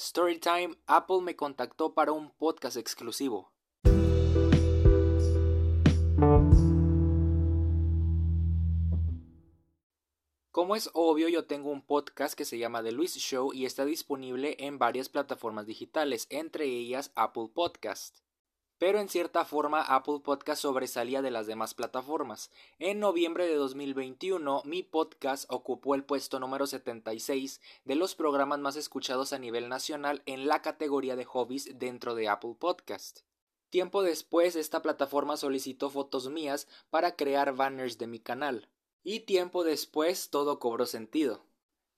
Storytime, Apple me contactó para un podcast exclusivo. Como es obvio, yo tengo un podcast que se llama The Luis Show y está disponible en varias plataformas digitales, entre ellas Apple Podcast pero en cierta forma Apple Podcast sobresalía de las demás plataformas. En noviembre de 2021, mi podcast ocupó el puesto número 76 de los programas más escuchados a nivel nacional en la categoría de hobbies dentro de Apple Podcast. Tiempo después, esta plataforma solicitó fotos mías para crear banners de mi canal. Y tiempo después todo cobró sentido.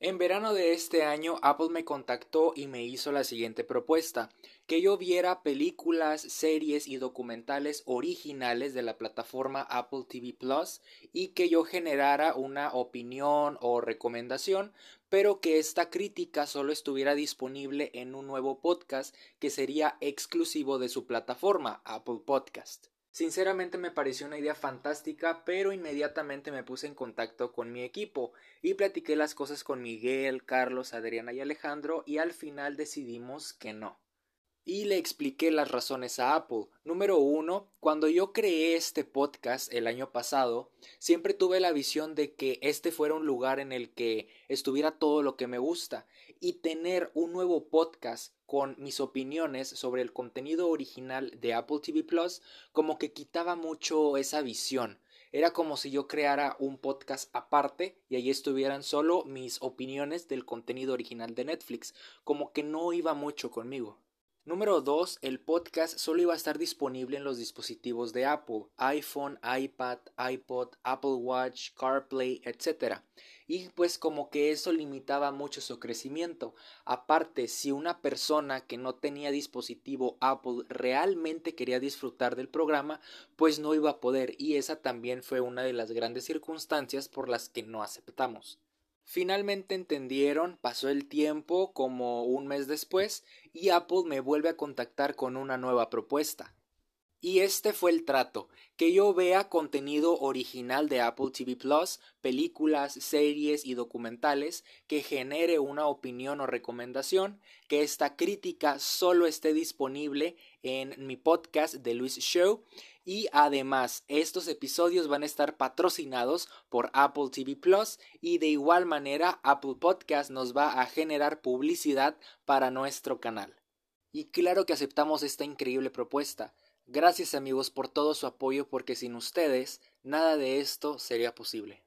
En verano de este año Apple me contactó y me hizo la siguiente propuesta, que yo viera películas, series y documentales originales de la plataforma Apple TV Plus y que yo generara una opinión o recomendación, pero que esta crítica solo estuviera disponible en un nuevo podcast que sería exclusivo de su plataforma Apple Podcast. Sinceramente me pareció una idea fantástica, pero inmediatamente me puse en contacto con mi equipo y platiqué las cosas con Miguel, Carlos, Adriana y Alejandro y al final decidimos que no y le expliqué las razones a Apple. Número uno, cuando yo creé este podcast el año pasado, siempre tuve la visión de que este fuera un lugar en el que estuviera todo lo que me gusta y tener un nuevo podcast con mis opiniones sobre el contenido original de Apple TV Plus como que quitaba mucho esa visión. Era como si yo creara un podcast aparte y ahí estuvieran solo mis opiniones del contenido original de Netflix, como que no iba mucho conmigo. Número 2. El podcast solo iba a estar disponible en los dispositivos de Apple, iPhone, iPad, iPod, Apple Watch, CarPlay, etc. Y pues como que eso limitaba mucho su crecimiento. Aparte, si una persona que no tenía dispositivo Apple realmente quería disfrutar del programa, pues no iba a poder y esa también fue una de las grandes circunstancias por las que no aceptamos. Finalmente entendieron, pasó el tiempo como un mes después y Apple me vuelve a contactar con una nueva propuesta. Y este fue el trato, que yo vea contenido original de Apple TV Plus, películas, series y documentales, que genere una opinión o recomendación, que esta crítica solo esté disponible en mi podcast de Luis Show y además estos episodios van a estar patrocinados por Apple TV Plus y de igual manera Apple Podcast nos va a generar publicidad para nuestro canal. Y claro que aceptamos esta increíble propuesta. Gracias amigos por todo su apoyo porque sin ustedes nada de esto sería posible.